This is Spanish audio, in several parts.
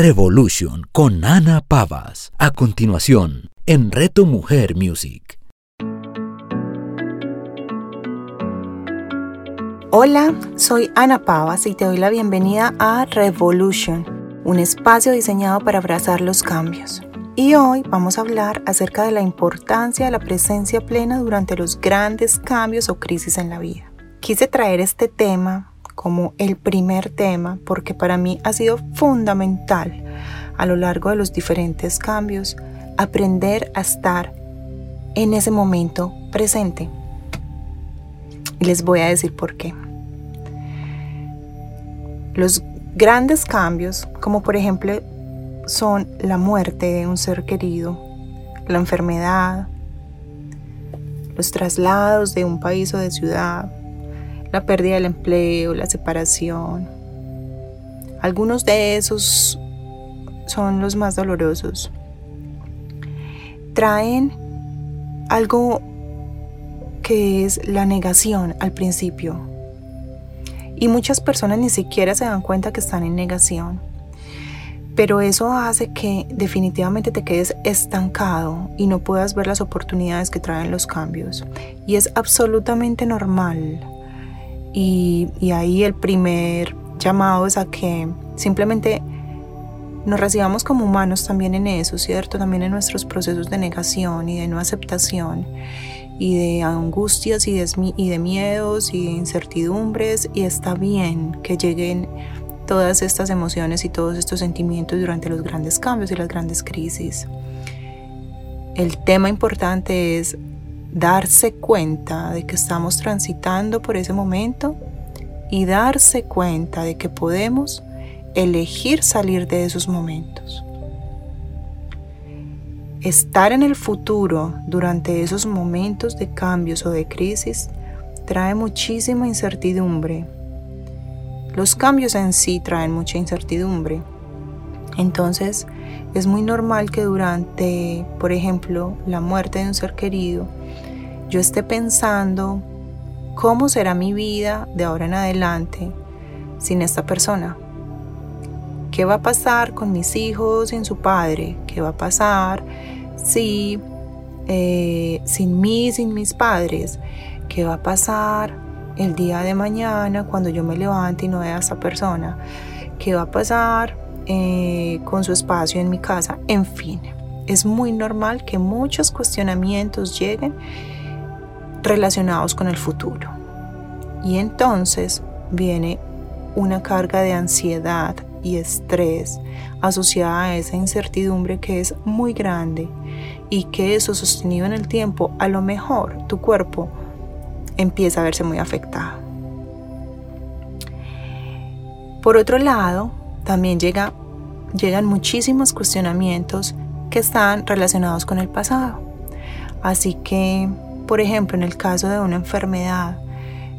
Revolution con Ana Pavas. A continuación, en Reto Mujer Music. Hola, soy Ana Pavas y te doy la bienvenida a Revolution, un espacio diseñado para abrazar los cambios. Y hoy vamos a hablar acerca de la importancia de la presencia plena durante los grandes cambios o crisis en la vida. Quise traer este tema como el primer tema porque para mí ha sido fundamental a lo largo de los diferentes cambios aprender a estar en ese momento presente. Y les voy a decir por qué. Los grandes cambios, como por ejemplo son la muerte de un ser querido, la enfermedad, los traslados de un país o de ciudad, la pérdida del empleo, la separación. Algunos de esos son los más dolorosos. Traen algo que es la negación al principio. Y muchas personas ni siquiera se dan cuenta que están en negación. Pero eso hace que definitivamente te quedes estancado y no puedas ver las oportunidades que traen los cambios. Y es absolutamente normal y, ahí el primer llamado es a que simplemente nos recibamos como humanos también en eso, ¿cierto? También en nuestros procesos de negación y de no aceptación y de angustias y de, y de miedos y de incertidumbres y está bien que lleguen todas estas emociones y todos estos sentimientos durante los grandes cambios y las grandes crisis. El tema importante es darse cuenta de que estamos transitando por ese momento y darse cuenta de que podemos elegir salir de esos momentos. Estar en el futuro durante esos momentos de cambios o de crisis trae muchísima incertidumbre. Los cambios en sí traen mucha incertidumbre. Entonces, es muy normal que durante, por ejemplo, la muerte de un ser querido, yo esté pensando cómo será mi vida de ahora en adelante sin esta persona. ¿Qué va a pasar con mis hijos sin su padre? ¿Qué va a pasar si eh, sin mí, sin mis padres? ¿Qué va a pasar el día de mañana cuando yo me levante y no vea a esta persona? ¿Qué va a pasar eh, con su espacio en mi casa? En fin, es muy normal que muchos cuestionamientos lleguen relacionados con el futuro. Y entonces viene una carga de ansiedad y estrés asociada a esa incertidumbre que es muy grande y que eso sostenido en el tiempo, a lo mejor tu cuerpo empieza a verse muy afectado. Por otro lado, también llega, llegan muchísimos cuestionamientos que están relacionados con el pasado. Así que por ejemplo, en el caso de una enfermedad,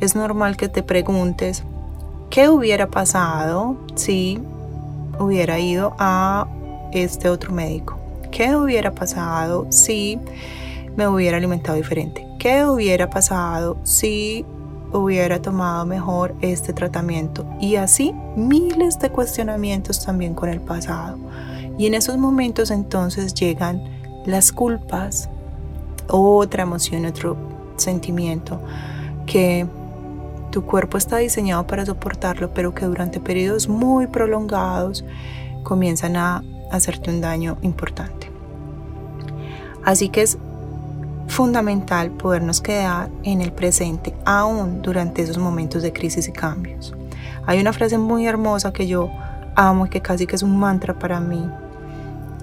es normal que te preguntes, ¿qué hubiera pasado si hubiera ido a este otro médico? ¿Qué hubiera pasado si me hubiera alimentado diferente? ¿Qué hubiera pasado si hubiera tomado mejor este tratamiento? Y así miles de cuestionamientos también con el pasado. Y en esos momentos entonces llegan las culpas, otra emoción, otro sentimiento que tu cuerpo está diseñado para soportarlo, pero que durante periodos muy prolongados comienzan a hacerte un daño importante. Así que es fundamental podernos quedar en el presente, aún durante esos momentos de crisis y cambios. Hay una frase muy hermosa que yo amo y que casi que es un mantra para mí.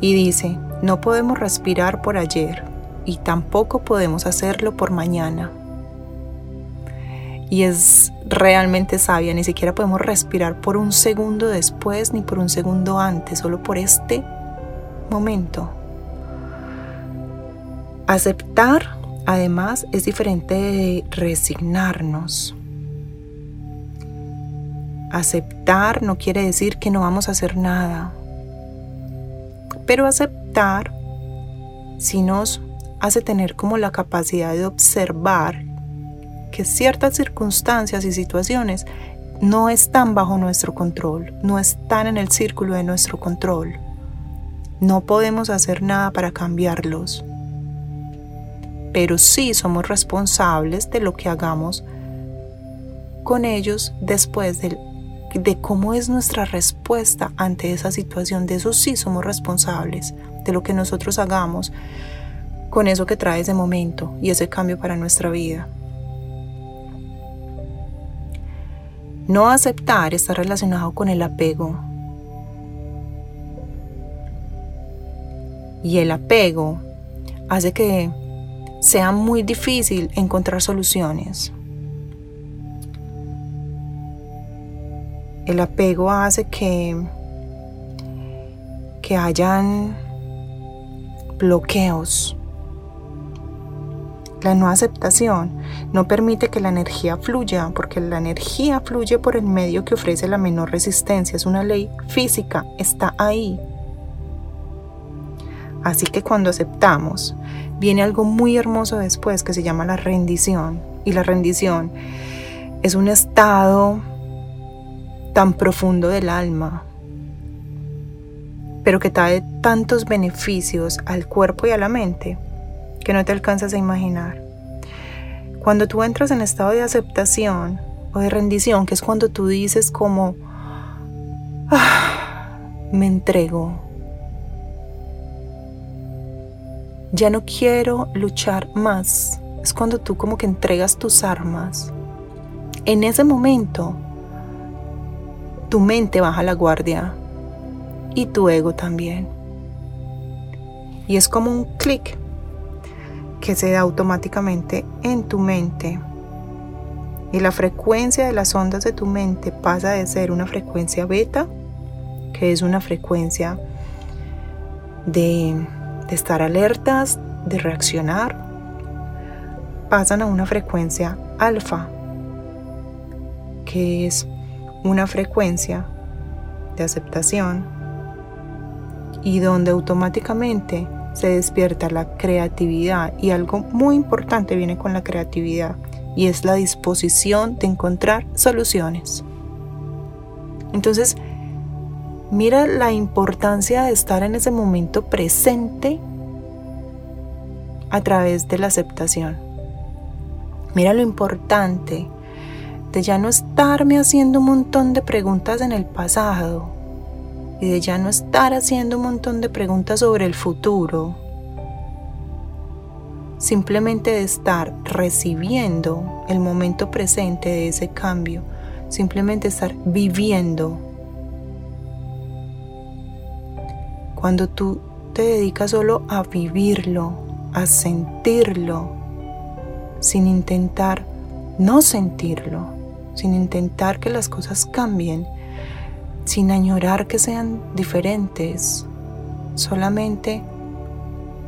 Y dice, no podemos respirar por ayer, y tampoco podemos hacerlo por mañana. Y es realmente sabia, ni siquiera podemos respirar por un segundo después ni por un segundo antes, solo por este momento. Aceptar, además, es diferente de resignarnos. Aceptar no quiere decir que no vamos a hacer nada, pero aceptar si nos hace tener como la capacidad de observar que ciertas circunstancias y situaciones no están bajo nuestro control, no están en el círculo de nuestro control. No podemos hacer nada para cambiarlos, pero sí somos responsables de lo que hagamos con ellos después de, de cómo es nuestra respuesta ante esa situación. De eso sí somos responsables, de lo que nosotros hagamos con eso que trae ese momento y ese cambio para nuestra vida. No aceptar está relacionado con el apego. Y el apego hace que sea muy difícil encontrar soluciones. El apego hace que, que hayan bloqueos. La no aceptación no permite que la energía fluya, porque la energía fluye por el medio que ofrece la menor resistencia. Es una ley física, está ahí. Así que cuando aceptamos, viene algo muy hermoso después que se llama la rendición. Y la rendición es un estado tan profundo del alma, pero que trae tantos beneficios al cuerpo y a la mente que no te alcanzas a imaginar. Cuando tú entras en estado de aceptación o de rendición, que es cuando tú dices como, ah, me entrego, ya no quiero luchar más, es cuando tú como que entregas tus armas. En ese momento tu mente baja la guardia y tu ego también. Y es como un clic que se da automáticamente en tu mente. Y la frecuencia de las ondas de tu mente pasa de ser una frecuencia beta, que es una frecuencia de, de estar alertas, de reaccionar, pasan a una frecuencia alfa, que es una frecuencia de aceptación y donde automáticamente se despierta la creatividad y algo muy importante viene con la creatividad y es la disposición de encontrar soluciones. Entonces, mira la importancia de estar en ese momento presente a través de la aceptación. Mira lo importante de ya no estarme haciendo un montón de preguntas en el pasado y de ya no estar haciendo un montón de preguntas sobre el futuro. Simplemente de estar recibiendo el momento presente de ese cambio. Simplemente estar viviendo. Cuando tú te dedicas solo a vivirlo, a sentirlo, sin intentar no sentirlo, sin intentar que las cosas cambien, sin añorar que sean diferentes, solamente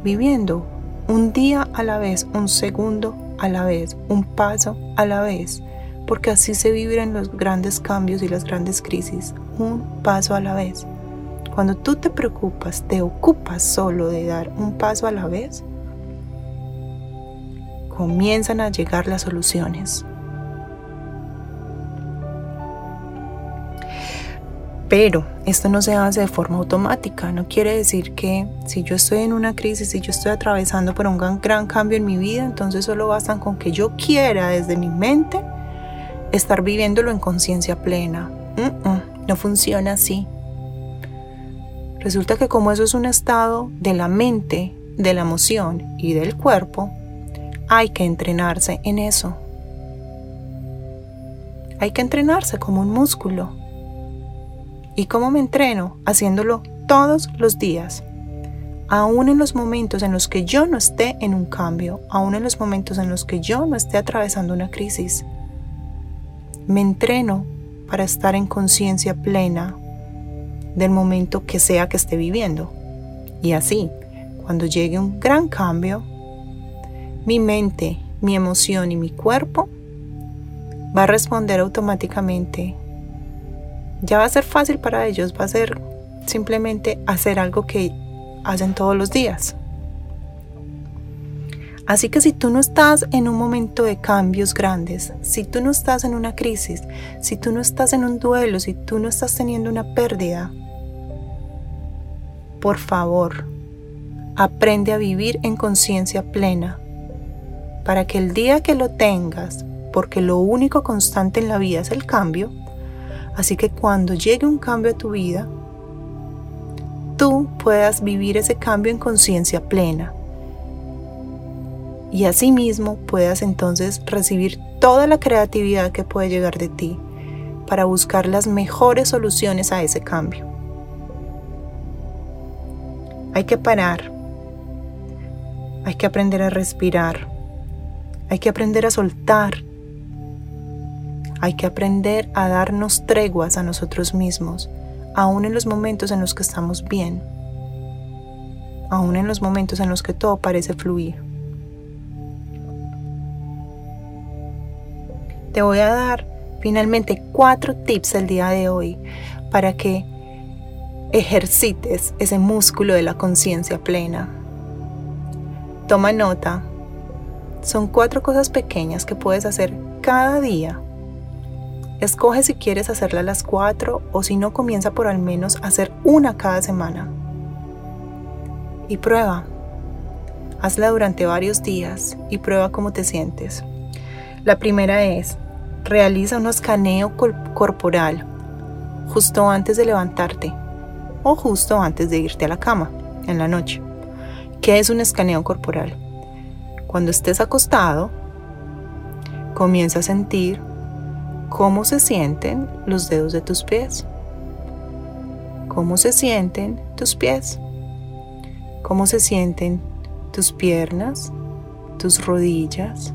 viviendo un día a la vez, un segundo a la vez, un paso a la vez, porque así se viven los grandes cambios y las grandes crisis, un paso a la vez. Cuando tú te preocupas, te ocupas solo de dar un paso a la vez, comienzan a llegar las soluciones. Pero esto no se hace de forma automática. No quiere decir que si yo estoy en una crisis, si yo estoy atravesando por un gran, cambio en mi vida, entonces solo bastan con que yo quiera desde mi mente estar viviéndolo en conciencia plena. no funciona así. Resulta que como eso es un estado de la mente, de la emoción y del cuerpo, hay que entrenarse en eso. Hay que entrenarse como un músculo. ¿Y cómo me entreno? Haciéndolo todos los días. Aún en los momentos en los que yo no esté en un cambio, aún en los momentos en los que yo no esté atravesando una crisis. Me entreno para estar en conciencia plena del momento que sea que esté viviendo. Y así, cuando llegue un gran cambio, mi mente, mi emoción y mi cuerpo va a responder automáticamente ya va a ser fácil para ellos, va a ser simplemente hacer algo que hacen todos los días. Así que si tú no estás en un momento de cambios grandes, si tú no estás en una crisis, si tú no estás en un duelo, si tú no estás teniendo una pérdida, por favor, aprende a vivir en conciencia plena para que el día que lo tengas, porque lo único constante en la vida es el cambio, así que cuando llegue un cambio a tu vida, tú puedas vivir ese cambio en conciencia plena y asimismo puedas entonces recibir toda la creatividad que puede llegar de ti para buscar las mejores soluciones a ese cambio. Hay que parar, hay que aprender a respirar, hay que aprender a soltar, hay que aprender a darnos treguas a nosotros mismos, aún en los momentos en los que estamos bien, aún en los momentos en los que todo parece fluir. te voy a dar finalmente cuatro tips el día de hoy para que ejercites ese músculo de la conciencia plena. Toma nota. Son cuatro cosas pequeñas que puedes hacer cada día. Escoge si quieres hacerla las cuatro o si no comienza por al menos hacer una cada semana. Y prueba. Hazla durante varios días y prueba cómo te sientes. La primera es, realiza un escaneo corporal justo antes de levantarte o justo antes de irte a la cama en la noche. ¿Qué es un escaneo corporal? Cuando estés acostado, comienza a sentir cómo se sienten los dedos de tus pies, cómo se sienten tus pies, cómo se sienten tus piernas, tus rodillas,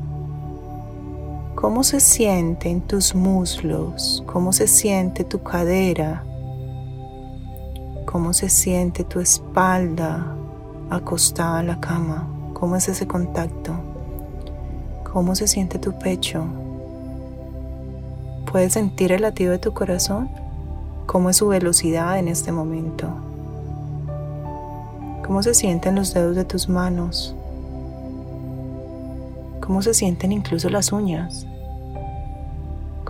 ¿Cómo se sienten tus muslos? ¿Cómo se siente tu cadera? ¿Cómo se siente tu espalda acostada en la cama? ¿Cómo es ese contacto? ¿Cómo se siente tu pecho? ¿Puedes sentir el latido de tu corazón? ¿Cómo es su velocidad en este momento? ¿Cómo se sienten los dedos de tus manos? ¿Cómo se sienten incluso las uñas?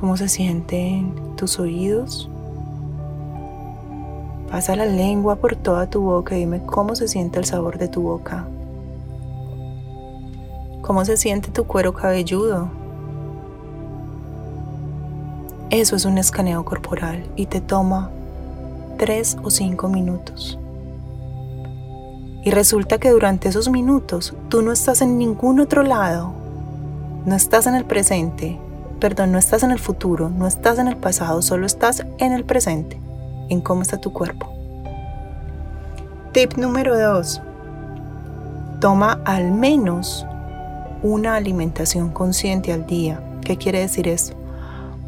cómo se sienten tus oídos. Pasa la lengua por toda tu boca y dime cómo se siente el sabor de tu boca. ¿Cómo se siente tu cuero cabelludo? Eso es un escaneo corporal y te toma tres o cinco minutos. Y resulta que durante esos minutos tú no estás en ningún otro lado, no estás en el presente, perdón, no estás en el futuro, no estás en el pasado, solo estás en el presente, en cómo está tu cuerpo. Tip número 2. Toma al menos una alimentación consciente al día. ¿Qué quiere decir eso?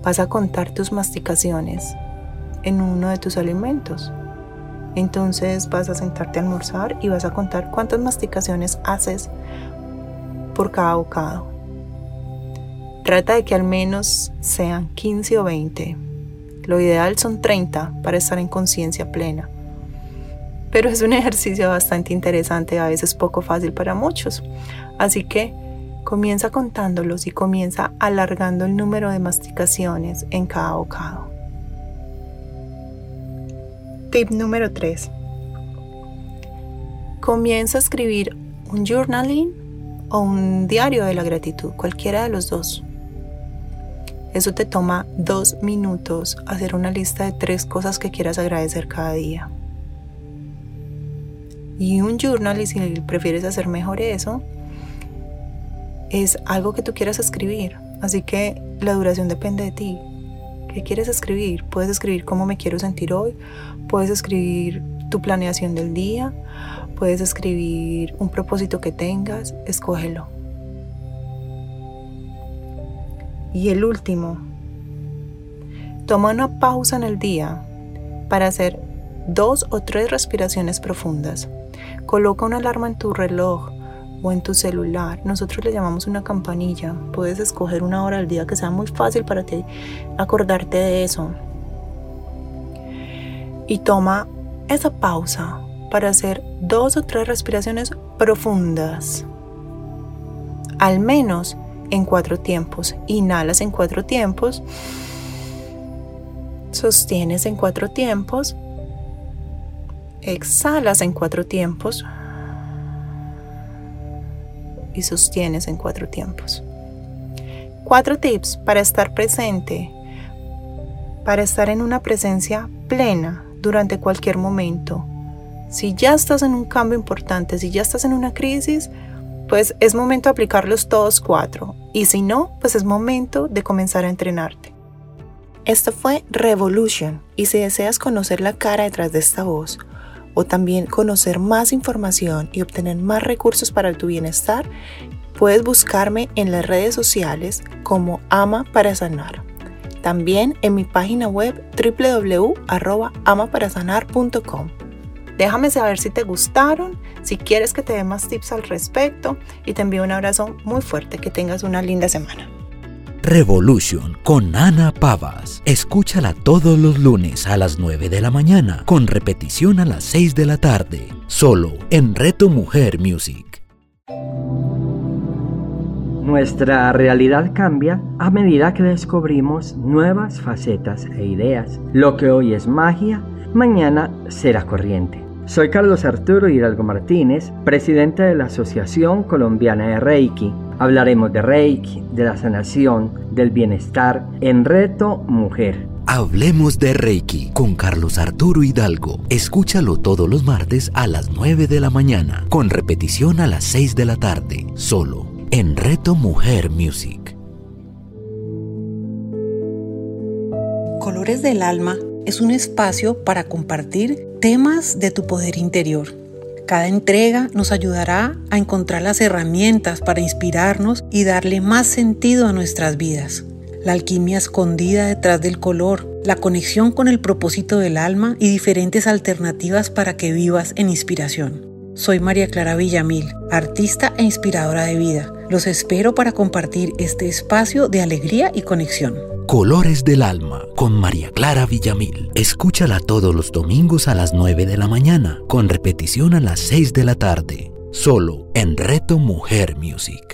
Vas a contar tus masticaciones en uno de tus alimentos. Entonces vas a sentarte a almorzar y vas a contar cuántas masticaciones haces por cada bocado. Trata de que al menos sean 15 o 20. Lo ideal son 30 para estar en conciencia plena. Pero es un ejercicio bastante interesante, a veces poco fácil para muchos. Así que comienza contándolos y comienza alargando el número de masticaciones en cada bocado. Tip número 3. Comienza a escribir un journaling o un diario de la gratitud, cualquiera de los dos. Eso te toma dos minutos hacer una lista de tres cosas que quieras agradecer cada día. Y un journal, y si prefieres hacer mejor eso, es algo que tú quieras escribir. Así que la duración depende de ti. ¿Qué quieres escribir? Puedes escribir cómo me quiero sentir hoy, puedes escribir tu planeación del día, puedes escribir un propósito que tengas, escógelo. Y el último, toma una pausa en el día para hacer dos o tres respiraciones profundas. Coloca una alarma en tu reloj o en tu celular. Nosotros le llamamos una campanilla. Puedes escoger una hora al día que sea muy fácil para ti acordarte de eso. Y toma esa pausa para hacer dos o tres respiraciones profundas. al menos en cuatro tiempos. Inhalas en cuatro tiempos. Sostienes en cuatro tiempos. Exhalas en cuatro tiempos. Y sostienes en cuatro tiempos. Cuatro tips para estar presente, para estar en una presencia plena durante cualquier momento. Si ya estás en un cambio importante, si ya estás en una crisis, pues es momento de aplicarlos todos cuatro. Y si no, pues es momento de comenzar a entrenarte. Esto fue Revolution y si deseas conocer la cara detrás de esta voz o también conocer más información y obtener más recursos para tu bienestar, puedes buscarme en las redes sociales como Ama para Sanar. También en mi página web www.amaparasanar.com. Déjame saber si te gustaron, si quieres que te dé más tips al respecto y te envío un abrazo muy fuerte. Que tengas una linda semana. Revolution con Ana Pavas. Escúchala todos los lunes a las 9 de la mañana, con repetición a las 6 de la tarde, solo en Reto Mujer Music. Nuestra realidad cambia a medida que descubrimos nuevas facetas e ideas. Lo que hoy es magia, mañana será corriente. Soy Carlos Arturo Hidalgo Martínez, presidente de la Asociación Colombiana de Reiki. Hablaremos de Reiki, de la sanación, del bienestar en Reto Mujer. Hablemos de Reiki con Carlos Arturo Hidalgo. Escúchalo todos los martes a las 9 de la mañana, con repetición a las 6 de la tarde, solo en Reto Mujer Music. Colores del Alma es un espacio para compartir temas de tu poder interior. Cada entrega nos ayudará a encontrar las herramientas para inspirarnos y darle más sentido a nuestras vidas. La alquimia escondida detrás del color, la conexión con el propósito del alma y diferentes alternativas para que vivas en inspiración. Soy María Clara Villamil, artista e inspiradora de vida. Los espero para compartir este espacio de alegría y conexión. Colores del Alma con María Clara Villamil. Escúchala todos los domingos a las 9 de la mañana, con repetición a las 6 de la tarde, solo en Reto Mujer Music.